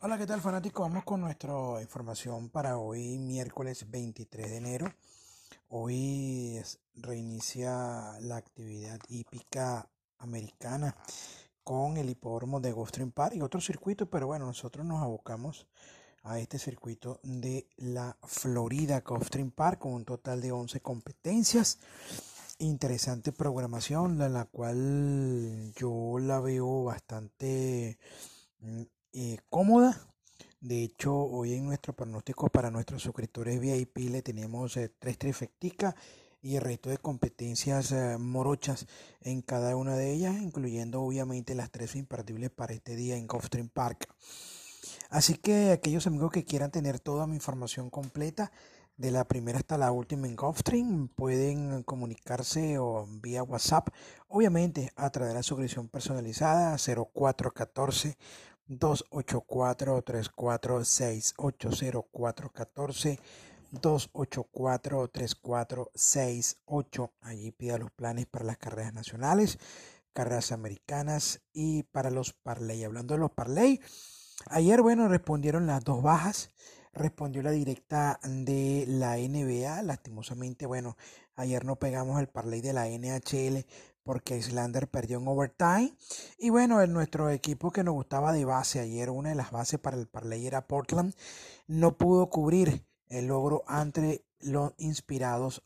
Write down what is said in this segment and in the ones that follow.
Hola, ¿qué tal fanáticos? Vamos con nuestra información para hoy, miércoles 23 de enero. Hoy reinicia la actividad hípica americana con el hipódromo de Gulfstream Park y otro circuito, pero bueno, nosotros nos abocamos a este circuito de la Florida Gulfstream Park con un total de 11 competencias. Interesante programación, la, la cual yo la veo bastante mm, eh, cómoda. De hecho, hoy en nuestro pronóstico para nuestros suscriptores VIP le tenemos eh, tres trifecticas y el resto de competencias eh, morochas en cada una de ellas, incluyendo obviamente las tres imperdibles para este día en Gulfstream Park. Así que aquellos amigos que quieran tener toda mi información completa, de la primera hasta la última en Gulfstream, pueden comunicarse o vía WhatsApp, obviamente a través de la suscripción personalizada 0414 284 3468 0414 284 3468 Allí pida los planes para las carreras nacionales, carreras americanas y para los parlay. Hablando de los parlay, ayer, bueno, respondieron las dos bajas. Respondió la directa de la NBA. Lastimosamente, bueno, ayer no pegamos el parlay de la NHL porque Islander perdió en overtime. Y bueno, en nuestro equipo que nos gustaba de base ayer, una de las bases para el parlay era Portland, no pudo cubrir el logro ante los inspirados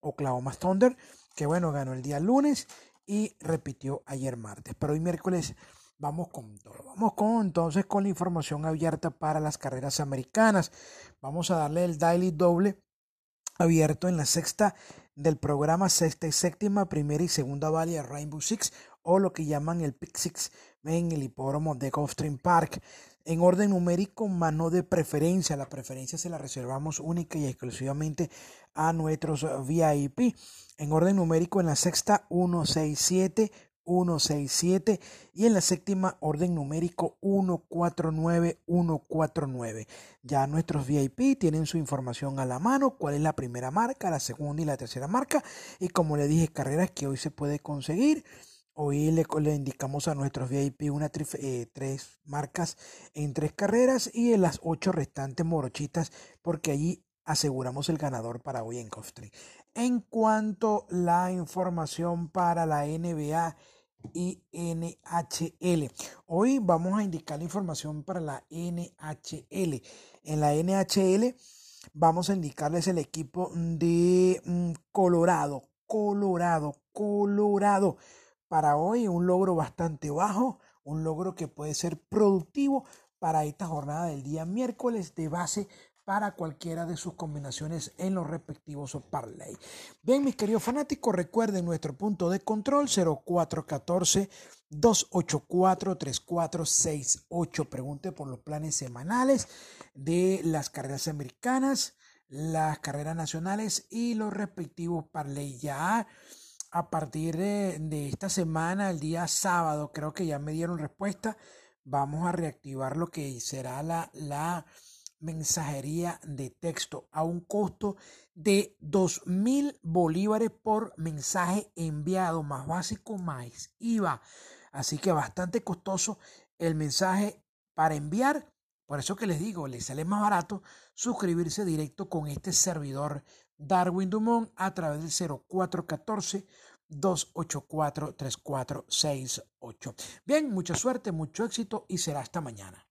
Oklahoma Thunder, que bueno, ganó el día lunes y repitió ayer martes. Pero hoy miércoles vamos con todo. Vamos con entonces con la información abierta para las carreras americanas. Vamos a darle el daily doble abierto en la sexta del programa sexta y séptima, primera y segunda valia Rainbow Six o lo que llaman el Pick Six en el hipódromo de Gulfstream Park. En orden numérico, mano de preferencia. La preferencia se la reservamos única y exclusivamente a nuestros VIP. En orden numérico, en la sexta, 167, 167 y en la séptima orden numérico 149 149. Ya nuestros VIP tienen su información a la mano, cuál es la primera marca, la segunda y la tercera marca y como le dije, carreras que hoy se puede conseguir. Hoy le, le indicamos a nuestros VIP una eh, tres marcas en tres carreras y en las ocho restantes morochitas porque allí aseguramos el ganador para hoy en Costri. En cuanto a la información para la NBA y NHL. Hoy vamos a indicar la información para la NHL. En la NHL vamos a indicarles el equipo de mm, Colorado, Colorado, Colorado. Para hoy un logro bastante bajo, un logro que puede ser productivo para esta jornada del día miércoles de base para cualquiera de sus combinaciones en los respectivos parlay. Bien, mis queridos fanáticos, recuerden nuestro punto de control 0414 284 3468. Pregunte por los planes semanales de las carreras americanas, las carreras nacionales y los respectivos parlay. Ya a partir de, esta semana, el día sábado, creo que ya me dieron respuesta. Vamos a reactivar lo que será la, la mensajería de texto a un costo de dos mil bolívares por mensaje enviado, más básico, más IVA. Así que bastante costoso el mensaje para enviar. Por eso que les digo, les sale más barato suscribirse directo con este servidor Darwin Dumont a través del 0414 284 3468. Bien, mucha suerte, mucho éxito y será hasta mañana.